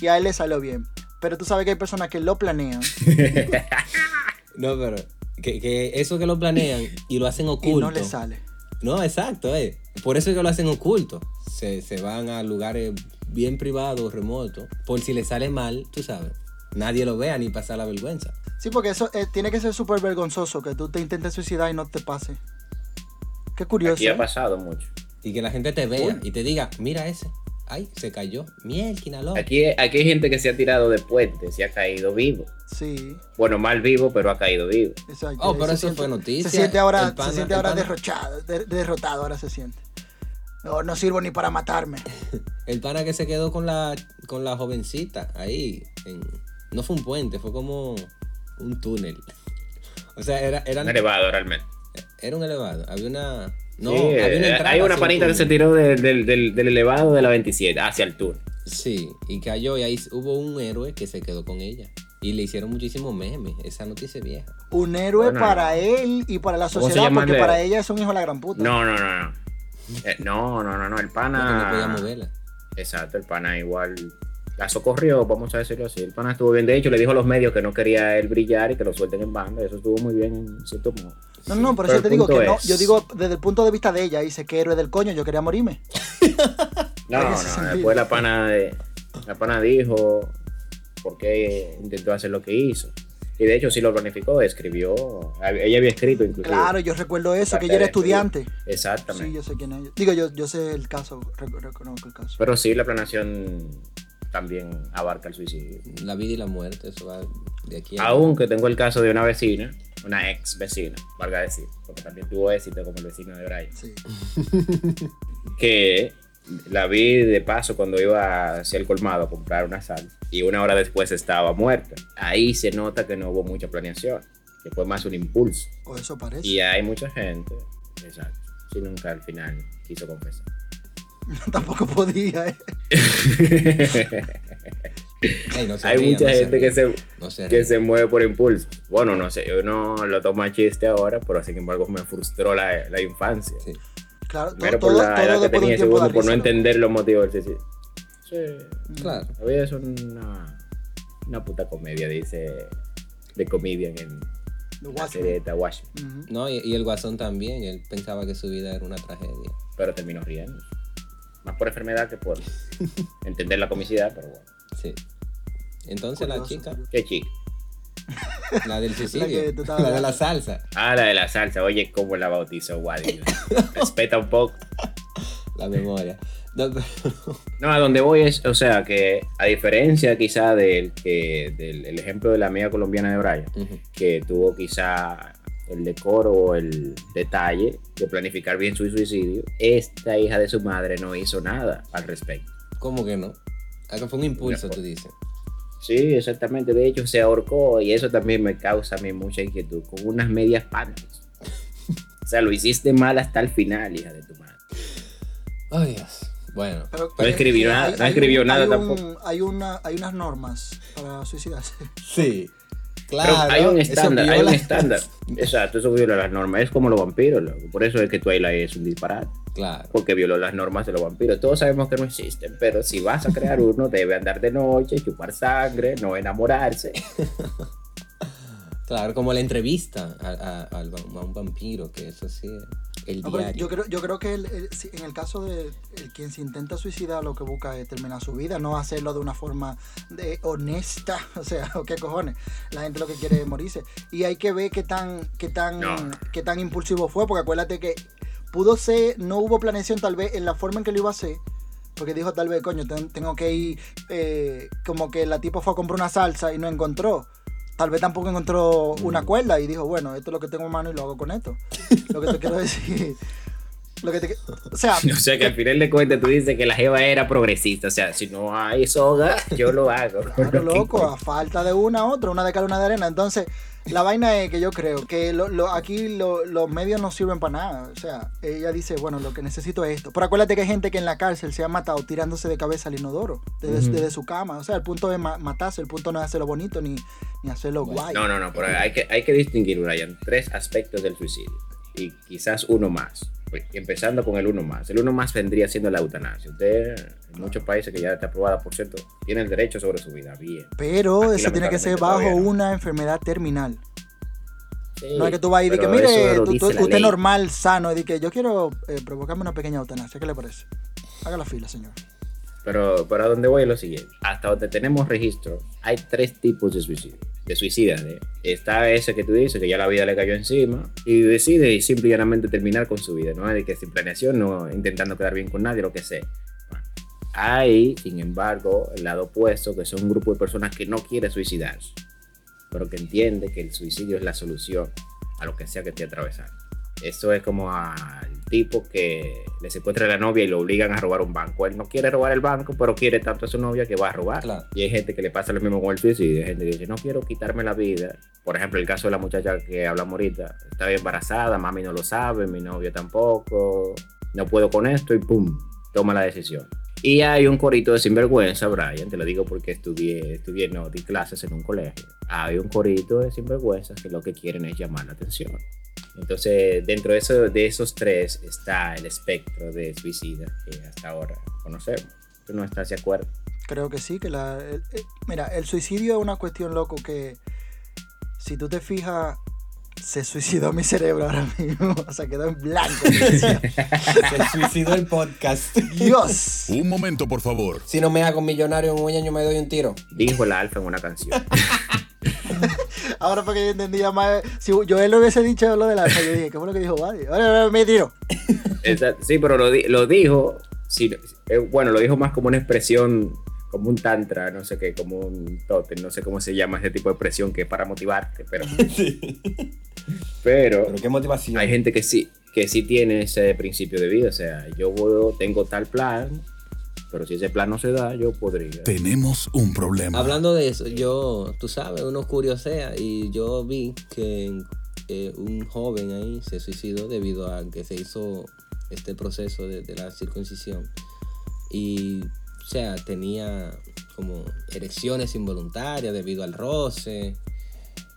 Y a él le salió bien. Pero tú sabes que hay personas que lo planean <laughs> No, pero que, que eso que lo planean y lo hacen <laughs> y oculto. no le sale. No, exacto, eh. Por eso es que lo hacen oculto. Se, se van a lugares bien privados, remotos. Por si le sale mal, tú sabes. Nadie lo vea ni pasa la vergüenza. Sí, porque eso eh, tiene que ser súper vergonzoso que tú te intentes suicidar y no te pase. Qué curioso. Aquí ha ¿eh? pasado mucho. Y que la gente te vea Uy. y te diga, mira ese. Ay, se cayó. Mielquina, loco. Aquí, aquí hay gente que se ha tirado de puentes y ha caído vivo. Sí, Bueno, mal vivo, pero ha caído vivo. exacto. Oh, pero se eso siente- fue noticia. Se siente ahora, pana- se siente ahora derrochado, de- derrotado, ahora se siente. No, no sirvo ni para matarme. <laughs> El pana que se quedó con la, con la jovencita ahí. en- no fue un puente, fue como un túnel. O sea, era, era, Un elevado realmente. era un elevado. Había una. No, Sí, había eh, una entrada hay una panita que se tiró del, del- del- del elevado de la 27 hacia el túnel. Sí, y cayó y ahí hubo un héroe que se quedó con ella. Y le hicieron muchísimos memes. Esa noticia es vieja. Un héroe Bueno, para él y para la ¿Cómo se sociedad, porque para ella es un hijo de la gran puta. No, no, no, no. Eh, no, no, no, no. El que no podía pana. moverla. Exacto, el pana igual la socorrió, vamos a decirlo así. El pana estuvo bien. De hecho, le dijo a los medios que no quería él brillar y que lo suelten en banda. Eso estuvo muy bien en cierto modo. No, no, por Pero eso te digo que no. Yo digo desde el punto de vista de ella, dice que héroe del coño, yo quería morirme. <laughs> No, no, después la pana, de- la pana dijo por qué intentó hacer lo que hizo. Y de hecho sí lo planificó, escribió, ella había escrito incluso. Claro, yo recuerdo eso, que ella era estudiante. Exactamente. Sí, yo sé quién es. Digo, yo, yo sé el caso, rec- reconozco el caso. Pero sí, la planeación también abarca el suicidio. La vida y la muerte, eso va de aquí a. Aunque tengo el caso de una vecina una ex vecina, valga decir, porque también tuvo éxito como el vecino de Brian, Sí. <laughs> que la vi de paso cuando iba hacia el colmado a comprar una sal y una hora después estaba muerta. Ahí se nota que no hubo mucha planeación, que fue más un impulso. O eso parece. Y hay mucha gente, exacto, si nunca al final quiso confesar. <laughs> Tampoco podía, ¿eh? <laughs> Ey, no se hay ría, mucha no se gente que se, No se que se mueve por impulso. Bueno, no sé, yo no lo tomo a chiste ahora, pero sin embargo me frustró la, la infancia. Sí. Claro, todo, Primero por todo, la todo edad que de tenía segundo por no entender los motivos del suicidio. Sí, Claro. la vida es una, una puta comedia, dice The Comedian en la serie de The Watchmen. Ujú. No, y, y el guasón también, él pensaba que su vida era una tragedia. Pero terminó riendo. Más por enfermedad que por <laughs> entender la comicidad, pero bueno. Sí. Entonces la chica. Qué chica. <laughs> la del suicidio, <laughs> la de la salsa, Ah, la de la salsa. Oye, cómo la bautizó Wally. Respeta un poco. la memoria. No, pero- No, a donde voy es, o sea, que a diferencia quizá del, que, del el ejemplo de la amiga colombiana de Brian, que tuvo quizá el decoro o el detalle de planificar bien su suicidio, esta hija de su madre no hizo nada al respecto. ¿Cómo que no? Ah, que fue un impulso, tú dices. Sí, exactamente. De hecho, se ahorcó y eso también me causa a mí mucha inquietud, con unas medias panties. <laughs> O sea, lo hiciste mal hasta el final, hija de tu madre. Ay, Dios. Bueno, Pero- No escribió nada- hay- no escribió nada hay un- tampoco. Hay, una, hay unas normas para suicidarse. sí. Pero Claro. hay un estándar, hay un estándar. <laughs> Exacto, eso viola las normas. Es como los vampiros, loco. Por eso es que Twilight es un disparate. Claro. Porque violó las normas de los vampiros. Todos sabemos que no existen, pero si vas a crear uno, debe andar de noche, chupar sangre, no enamorarse. <laughs> Claro, como la entrevista a, a un vampiro, que eso sí, el No, pero diario. yo creo, yo creo que el- el- si- en el caso de el quien se intenta suicidar, lo que busca es terminar su vida, no hacerlo de una forma de, honesta. <laughs> O sea, ¿o ¿qué cojones? La gente lo que quiere es morirse. Y hay que ver qué tan, qué tan, No. qué tan impulsivo fue, porque acuérdate que pudo ser, no hubo planeación tal vez en la forma en que lo iba a hacer. Porque dijo tal vez, coño, ten- tengo que ir, eh, como que la tipo fue a comprar una salsa y no encontró. Tal vez tampoco encontró una cuerda y dijo, bueno, esto es lo que tengo en mano y lo hago con esto. Lo que te quiero decir. Lo que te, o sea, <laughs> O sea que al final de cuentas tú dices que la Jeva era progresista. O sea, si no hay soga, yo lo hago. claro, loco, a falta de una, otra, una de cal, una de arena. Entonces, la vaina es que yo creo que lo- lo- aquí lo- los medios no sirven para nada. O sea, ella dice, bueno, lo que necesito es esto. Pero acuérdate que hay gente que en la cárcel se ha matado tirándose de cabeza al inodoro, desde, su cama. O sea, el punto es ma- matarse, el punto no es hacerlo bonito ni, ni hacerlo Bueno, guay. No, no, no, pero hay que, hay que distinguir, Brian, tres aspectos del suicidio. Y quizás uno más. Pues, Empezando con el uno más. El uno más vendría siendo la eutanasia. Usted, en muchos países que ya está aprobada, por cierto, tiene el derecho sobre su vida. Bien. Pero Aquí, eso tiene que ser bajo no. una enfermedad terminal. Sí, No es que tú vas y dices, mire, tú- tú- usted ley. normal, sano, y que yo quiero eh, provocarme una pequeña eutanasia. ¿Qué le parece? Haga la fila, señor. Pero, pero a donde voy es lo siguiente. Hasta donde tenemos registro, hay tres tipos de suicidio. De suicidas. ¿eh? Está ese que tú dices, que ya la vida le cayó encima y decide simple y llanamente terminar con su vida. No de que sin planeación, no intentando quedar bien con nadie, lo que sea. Hay, sin embargo, el lado opuesto, que son un grupo de personas que no quiere suicidarse, pero que entiende que el suicidio es la solución a lo que sea que esté atravesando. Eso es como al tipo que le secuestra a la novia y lo obligan a robar un banco. Él no quiere robar el banco, pero quiere tanto a su novia que va a robar. Claro. Y hay gente que le pasa lo mismo con el suicidio. Hay gente que dice, no quiero quitarme la vida. Por ejemplo, el caso de la muchacha que hablamos ahorita. Estaba embarazada, mami no lo sabe, mi novio tampoco. No puedo con esto y pum, toma la decisión. Y hay un corito de sinvergüenza, Brian, te lo digo porque estudié, estudié, no, di clases en un colegio. Hay un corito de sinvergüenzas que lo que quieren es llamar la atención. Entonces, dentro de, eso, de esos tres está el espectro de suicida que hasta ahora conocemos. ¿Tú no estás de acuerdo? Creo que sí, que la... el- el- mira, el suicidio es una cuestión, loco, que si tú te fijas, se suicidó mi cerebro ahora mismo. <laughs> O sea, quedó en blanco. Se suicidó el podcast. Dios. Un momento, por favor. Si no me hago millonario en un año, me doy un tiro. Dijo el alfa en una canción. <laughs> <laughs> Ahora porque yo entendía más... Si yo él lo hubiese dicho lo del alfa, yo dije, ¿qué fue lo que dijo Buddy? Ahora me tiro. <laughs> Exacto, Sí, pero lo, di- lo dijo, sí, eh, bueno, lo dijo más como una expresión como un tantra, no sé qué, como un totem, no sé cómo se llama ese tipo de presión que es para motivarte, pero, Sí. <laughs> pero Pero qué motivación. hay gente que sí, que sí tiene ese principio de vida, o sea, yo tengo tal plan, pero si ese plan no se da, yo podría. Tenemos un problema. Hablando de eso, yo, tú sabes, uno curiosea y yo vi que eh, un joven ahí se suicidó debido a que se hizo este proceso de, de la circuncisión. Y, o sea, tenía como erecciones involuntarias debido al roce,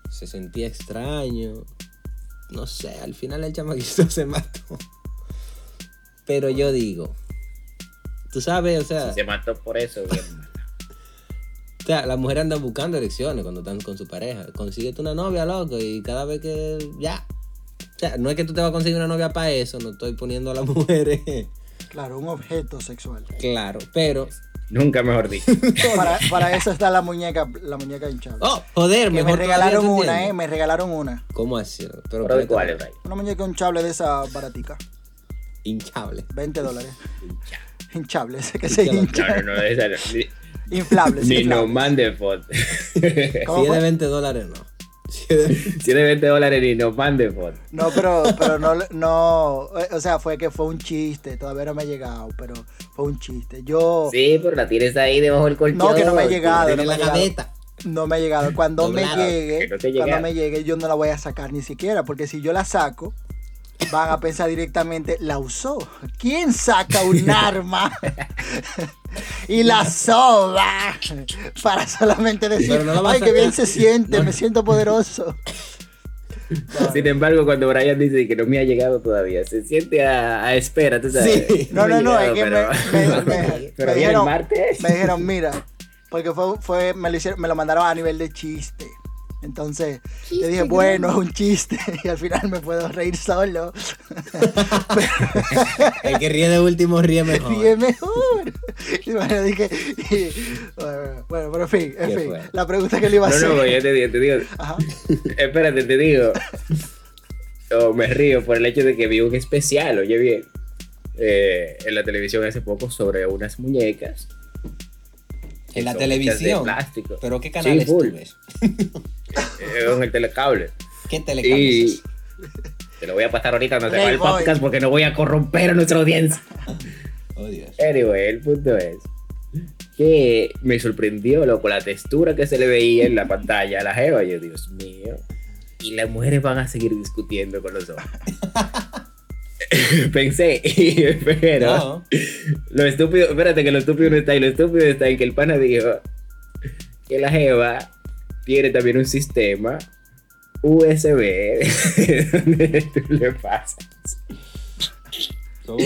se sentía extraño. No sé, al final el chamaquito <laughs> se mató. Pero yo digo, tú sabes, o sea... Si se mató por eso, bien. O sea, las mujeres andan buscando elecciones cuando están con su pareja. Consíguete una novia, loco, y cada vez que ya. O sea, no es que tú te vas a conseguir una novia para eso, no estoy poniendo a las <laughs> mujeres. Claro, un objeto sexual. claro, pero. Nunca mejor dicho. <laughs> Para, para eso está la muñeca, la muñeca hinchable. ¡Oh! Joder, que mejor me regalaron todavía, ¿tú una, eh, me regalaron una. ¿Cómo así? Pero, ¿Pero cuál es? Una muñeca hinchable de esa baratica. Hinchable. 20 dólares. Hinchable, ese que se Hinchable. hincha. No, no, no, esa no. <laughs> Ni, Inflable, sí, ni no inflable. mande foto. <laughs> ¿Cómo Si es fue? de 20 dólares, no. Si es de- si es de 20 dólares, ni nos mande foto. No, pero, pero no, no, eh, o sea, fue que fue un chiste, todavía no me ha llegado, pero fue un chiste. Yo, Sí, pero la tienes ahí debajo del colchón. no, que no me ha llegado, en no me la ha llegado. gaveta. No me ha llegado. Cuando me llegue, no cuando me llegue, yo no la voy a sacar ni siquiera, porque si yo la saco, van a pensar directamente, la usó. ¿Quién saca un <laughs> arma y la soba para solamente decir, no ay, qué bien sacar". se siente, me siento poderoso? <laughs> Sin embargo, cuando Brian dice que no me ha llegado todavía, se siente a, a espera, tú sabes. Sí. No, no, no, es que <laughs> me, pero- me- dijeron, me dijeron, mira, porque fue, fue me, lo hicieron, me lo mandaron a nivel de chiste. Entonces, yo dije, bueno, es un chiste. <laughs> Y al final me puedo reír solo. <laughs> El que ríe de último ríe <laughs> mejor. Es mejor. Y bueno, dije, y- bueno, pero en fin, en fin. La pregunta que le iba a No, hacer. no, yo te digo, te digo. Ajá. Espérate, te digo. Oh, me río por el hecho de que vi un especial, oye bien, eh, en la televisión hace poco sobre unas muñecas. En la televisión. De plástico. ¿Pero qué canales Sí, tú ves? <laughs> En el telecable. ¿Qué telecable Y <laughs> te lo voy a pasar ahorita cuando se acabe el podcast porque no voy a corromper a nuestra audiencia. <laughs> Oh, Dios. Anyway, el punto es que me sorprendió, loco, la textura que se le veía en la pantalla a la jeva. Yo, Dios mío. Y las mujeres van a seguir discutiendo con los hombres. Pensé, pero No. lo estúpido, espérate que lo estúpido no está ahí, lo estúpido está en que el pana dijo que la jeva tiene también un sistema USB donde tú le pasas. ¿Cómo?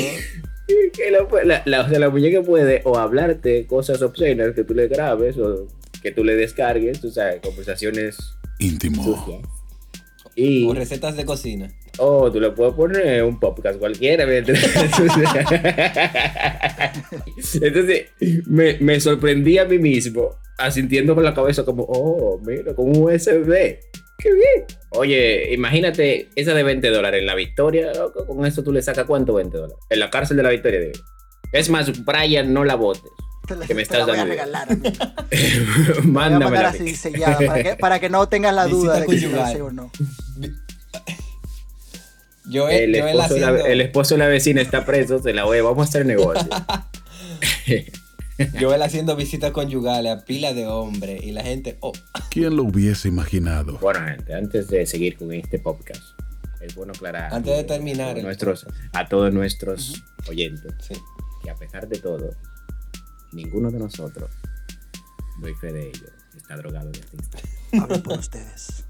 Que la, pu- la, la- o sea, la muñeca puede o hablarte cosas obscenas que tú le grabes o que tú le descargues, tú sabes, conversaciones Íntimo. sucias. Y, O recetas de cocina. O tú le puedes poner un podcast cualquiera. <laughs> Entonces, me, me sorprendí a mí mismo, asintiendo con la cabeza como, oh, mira, con un USB. ¡Qué bien! Oye, imagínate esa de 20 dólares en la Victoria, loco, con eso tú le sacas cuánto 20 dólares. En la cárcel de la Victoria, digo. Es más, Brian, no la votes. Te la, Que me te la estás voy a dando regalar. amigo. <laughs> Te voy a Mándamela. a así sellada para que, para que no tengas la Visita duda de que si lo sé o no. Yo, El yo esposo, de la, el esposo de la vecina está preso, se la voy, vamos a hacer negocio. <laughs> yo él haciendo visitas conyugales a pila de hombres y la gente, oh, ¿Quién lo hubiese imaginado? Bueno, gente, antes de seguir con este podcast, es bueno aclarar Antes de terminar a, nuestros, a todos nuestros oyentes sí. que a pesar de todo, ninguno de nosotros, doy fe de ello, está drogado en este instante. Hablo por ustedes.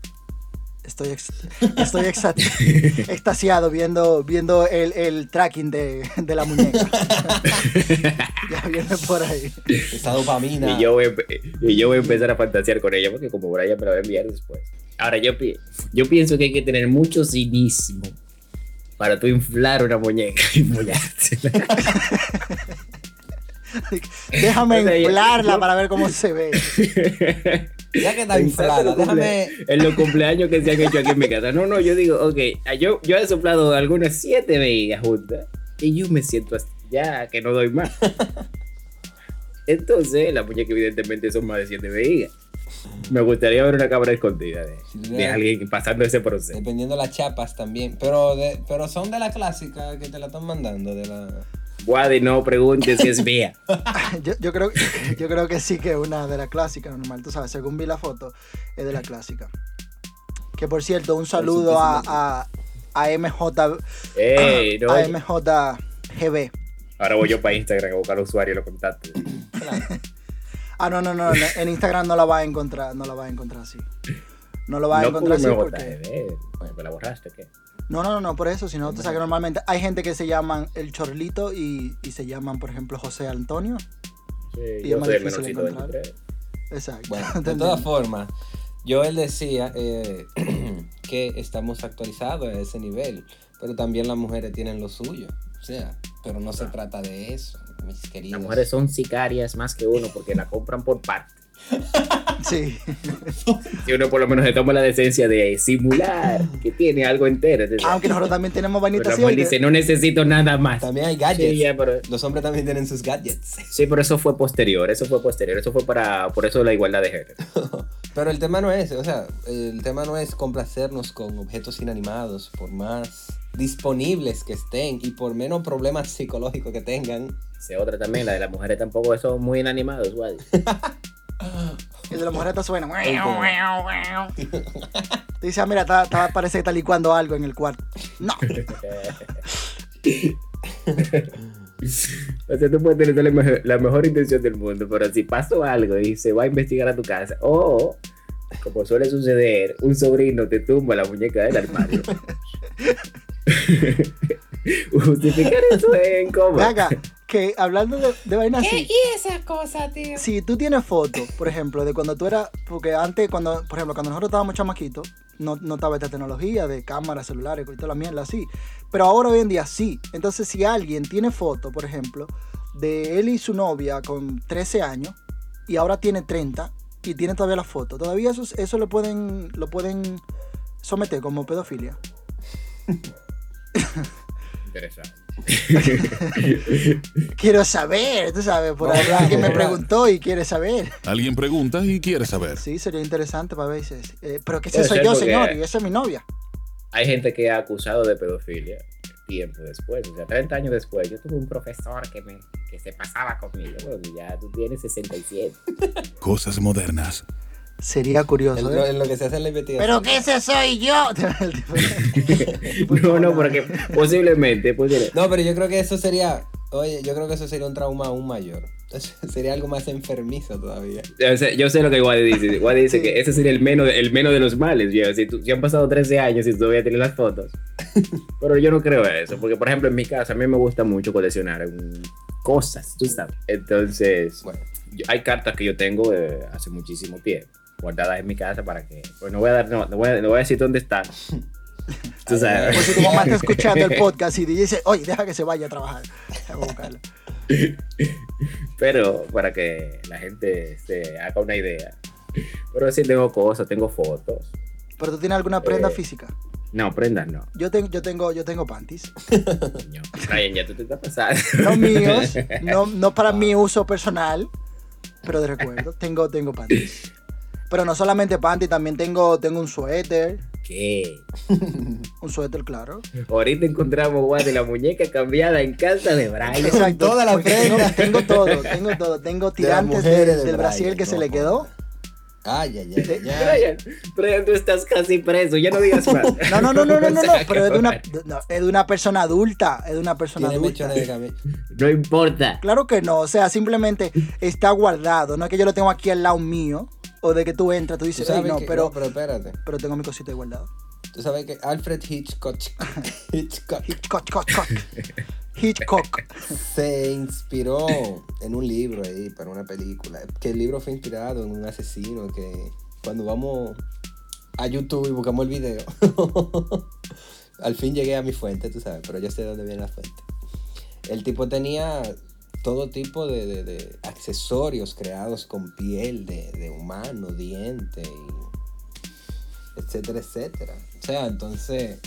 Estoy, ex- estoy exa- <laughs> extasiado viendo, viendo el, el tracking de, de la muñeca. <laughs> ya viene por ahí. Esa dopamina. Y, yo voy, y yo voy a empezar a fantasear con ella, porque como Brian me la va a enviar después. Ahora, yo, pi- yo pienso que hay que tener mucho cinismo para tú inflar una muñeca y follársela. <laughs> Déjame O sea, yo- inflarla yo- para ver cómo se ve. Ya que está inflada, déjame. En los cumpleaños que se han hecho aquí en mi casa. No, no, yo digo, ok, yo, yo he soplado algunas siete vegas juntas y yo me siento así, ya que no doy más. <laughs> Entonces, las muñecas evidentemente son más de 7 vejigas. Me gustaría ver una cámara escondida de, de alguien pasando ese proceso. Dependiendo las chapas también. Pero, de, pero son de la clásica que te la están mandando. De la... Wadi, no preguntes si es <laughs> mía. yo, yo, creo, yo creo que sí que es una de las clásicas, normal. Tú sabes, según vi la foto, es de la clásica. Que por cierto, un saludo a, a, a MJ. Ey, <clears throat> no. a MJGB. Ahora voy yo para Instagram a buscar al usuario y lo contacto. ah, no, no, no. En Instagram no la vas a encontrar. No la vas a encontrar así. No lo vas a encontrar así porque. Bueno, ¿La borraste o qué? No, no, no, por eso, sino tú sabes que normalmente hay gente que se llaman el Chorlito y, y se llaman, por ejemplo, José Antonio. Sí, y yo soy el menorcito 23. Exacto. Bueno, <laughs> de todas formas, yo él decía eh, <clears throat> que estamos actualizados a ese nivel, pero también las mujeres tienen lo suyo. O sea, pero no se trata de eso, mis queridos. Las mujeres son sicarias más que uno porque la compran por parte. Sí. <laughs> Si uno por lo menos se toma la decencia de simular que tiene algo entero. Aunque nosotros también tenemos vainitas Pero dice, no necesito nada más. También hay gadgets. Sí, ya, pero- Los hombres también tienen sus gadgets. Sí, pero eso fue posterior, eso fue posterior, eso fue para, por eso la igualdad de género. <laughs> Pero el tema no es o sea, el tema no es complacernos con objetos inanimados, por más disponibles que estén y por menos problemas psicológicos que tengan. Se otra también, la de las mujeres tampoco son muy inanimados, Wadi. <laughs> El de la mujer está suena. Dice, ah, mira, está, está- parece que está licuando algo en el cuarto. No. <laughs> O sea, tú puedes tener la mejor, la mejor intención del mundo, pero si pasó algo y se va a investigar a tu casa, o, como suele suceder, un sobrino te tumba la muñeca del armario. <laughs> <laughs> Justificar eso es incómodo. Venga, que hablando de, de vainas así. ¿Y esa cosa, tío? Si tú tienes fotos, por ejemplo, de cuando tú eras, porque antes, cuando, por ejemplo, cuando nosotros estábamos chamaquitos, no, no estaba esta tecnología de cámaras, celulares y toda la mierda así. Pero ahora hoy en día sí. Entonces, si alguien tiene fotos, por ejemplo, de él y su novia con 13 años y ahora tiene 30 y tiene todavía la foto, todavía eso, eso lo pueden lo pueden someter como pedofilia. Interesante. <laughs> Quiero saber, tú sabes, por ahí alguien me preguntó y quiere saber. Alguien pregunta y quiere saber. Sí, sería interesante para ver. si es- eh, pero que ese soy yo, señor, y esa es mi novia. Hay gente que ha acusado de pedofilia tiempo después, o sea, 30 años después. Yo tuve un profesor que, me, que se pasaba conmigo. Bueno, ya tú tienes 67. Cosas modernas. Sería curioso, En lo, ¿eh? en lo que se hace en la investigación. Pero que ese soy yo. <laughs> Tipo- <laughs> no, no, porque posiblemente, posiblemente. No, pero yo creo que eso sería. Oye, yo creo que eso sería un trauma aún mayor. Entonces, <laughs> sería algo más enfermizo todavía. Yo sé, yo sé lo que Wadi dice. Wadi dice Sí. que ese sería el menos, el menos de los males. viejo. Si, tú- si han pasado 13 años y todavía tienes las fotos. Pero yo no creo eso. Porque, por ejemplo, en mi casa, a mí me gusta mucho coleccionar cosas, tú sabes. Entonces, Bueno, hay cartas que yo tengo de hace muchísimo tiempo guardadas en mi casa para que. Pues no voy a dar, no, no voy a, no voy a decir dónde están. Tú sabes. Pues si tu mamá está escuchando el <laughs> podcast y dice, oye, deja que se vaya a trabajar. Voy a buscarlo. Pero para que la gente se haga una idea. Pero sí tengo cosas, tengo fotos. Pero tú tienes alguna prenda Eh. física. No, prendas no. Yo, tengo yo, tengo, yo tengo panties. Coño, Brian, ya tú te estás pasando. No míos, no, no para <laughs> mi uso personal, pero de recuerdo. Tengo, tengo panties. Pero no solamente panties, también tengo, tengo un suéter. ¿Qué? <laughs> Un suéter, claro. Ahorita encontramos guay de la muñeca cambiada en casa de Brian. Exacto. toda la. Tengo, tengo todo, tengo todo. Tengo tirantes de- de del Brasil Brian, que se no le quedó. Ay, ay, ay. Brian, Brian, tú estás casi preso, ya no digas más. <laughs> No, no, no, no, no, no, no, <laughs> pero es de una, no, es de una persona adulta, es de una persona Tiene adulta. de. No importa. Claro que no, o sea, simplemente está guardado, no es que yo lo tengo aquí al lado mío, o de que tú entras, tú dices, "Ey, sabes no, que, pero, no, pero espérate. pero tengo mi cosita guardada. Tú sabes que Alfred <laughs> Hitchcock, Hitchcock Hitchcock, Hitchcock, Hitchcock. se inspiró en un libro ahí para una película. Que el libro fue inspirado en un asesino que cuando vamos a YouTube y buscamos el video, <laughs> al fin llegué a mi fuente, tú sabes, pero yo sé de dónde viene la fuente. El tipo tenía todo tipo de, de- de accesorios creados con piel de, de humano, diente, y etcétera, etcétera. O sea, entonces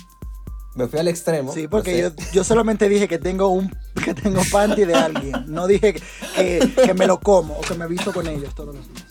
Me fui al extremo. Sí, porque no yo, yo solamente dije que tengo un que tengo panty de alguien. No dije que, que- que me lo como o que me visto con ellos todos los días.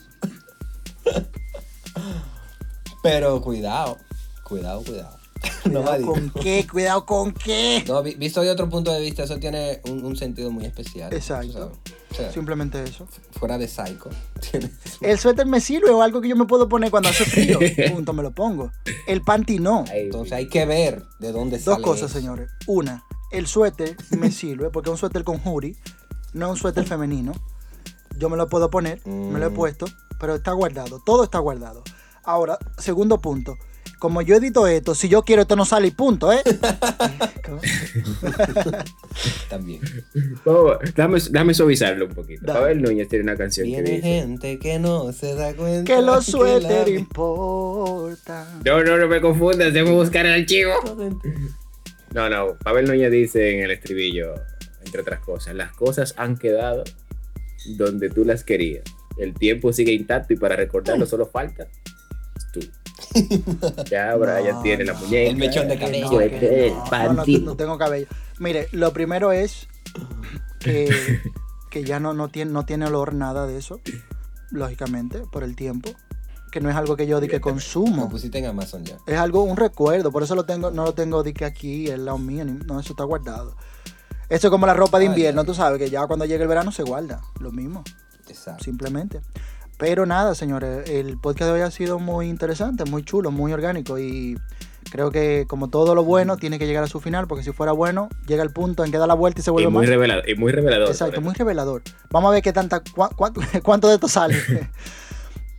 Pero cuidado, cuidado, cuidado. <laughs> No con qué, cuidado con qué. No, vi- visto de otro punto de vista, eso tiene un, un sentido muy especial. Exacto. ¿sabes? O sea, Simplemente eso. fuera de psycho. <laughs> El suéter me sirve o algo que yo me puedo poner cuando hace frío. <laughs> Punto, me lo pongo. El panty no. Entonces hay que ver de dónde Dos sale cosas, eso. señores. Una, el suéter me sirve porque es un suéter con hoodie, no es un suéter femenino. Yo me lo puedo poner, me lo he Mm. puesto, pero está guardado. Todo está guardado. Ahora, segundo punto. Como yo edito esto, si yo quiero, esto no sale y punto, ¿eh? <laughs> También. Oh, dame, dame suavizarlo un poquito. Dale. Pavel Núñez tiene una canción que Viene dice... gente que no se da cuenta. que los la suéter vi- importan. No, no, no me confundas, debo buscar el archivo. No, no, Pavel Núñez dice en el estribillo, entre otras cosas, las cosas han quedado donde tú las querías. El tiempo sigue intacto y para recordarlo solo falta. <laughs> Ya Brian No, tiene la muñeca. El mechón de cabello. no, no. Tengo cabello. Mire, lo primero es que, <laughs> que ya no, no, tiene, no tiene olor nada de eso, lógicamente, por el tiempo. Que no es algo que yo di que Lo consumo. pusiste en Amazon ya. Es algo, un recuerdo, por eso lo tengo, no lo tengo de que aquí, el lado mío, ni- no, eso está guardado. Eso es como la ropa de Ay, invierno, tú sabes, que ya cuando llega el verano se guarda, lo mismo, Exacto. simplemente. Pero nada, señores, el podcast de hoy ha sido muy interesante, muy chulo, muy orgánico y creo que como todo lo bueno tiene que llegar a su final, porque si fuera bueno, llega el punto en que da la vuelta y se Y vuelve muy, mal. revelador, y muy revelador. Exacto, muy revelador. Vamos a ver qué tanta, cua- cua- <laughs> cuánto de esto sale. <laughs>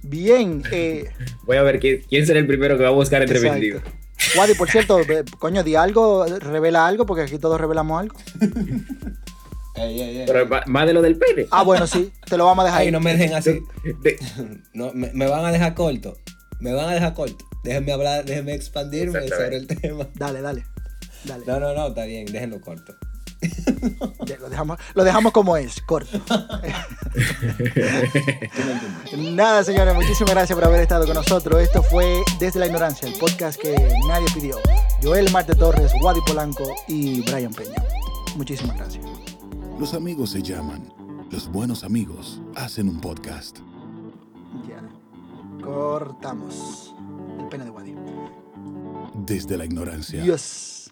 Bien, eh, Voy a ver quién, quién será el primero que va a buscar entre Exacto. Wadi, por cierto, coño, di algo, revela algo, porque aquí todos revelamos algo. <laughs> Ey, ey, ey. Pero más de lo del pene. Ah, bueno, sí, te lo vamos a dejar Ay, ahí. no me dejen así. De- <laughs> No, me, me van a dejar corto. Me van a dejar corto. Déjenme hablar, déjenme expandirme sobre el tema. Dale, dale. Dale. No, no, no, está bien, déjenlo corto. <laughs> Lo, dejamos, lo dejamos como es, corto. <laughs> Nada, señores, muchísimas gracias por haber estado con nosotros. Esto fue Desde la Ignorancia, el podcast que nadie pidió. Joel Marte Torres, Wadi Polanco y Brian Peña. Muchísimas gracias. Los amigos se llaman. Los buenos amigos hacen un podcast. Ya. Cortamos. El pene de Wadi. Desde la ignorancia. Dios.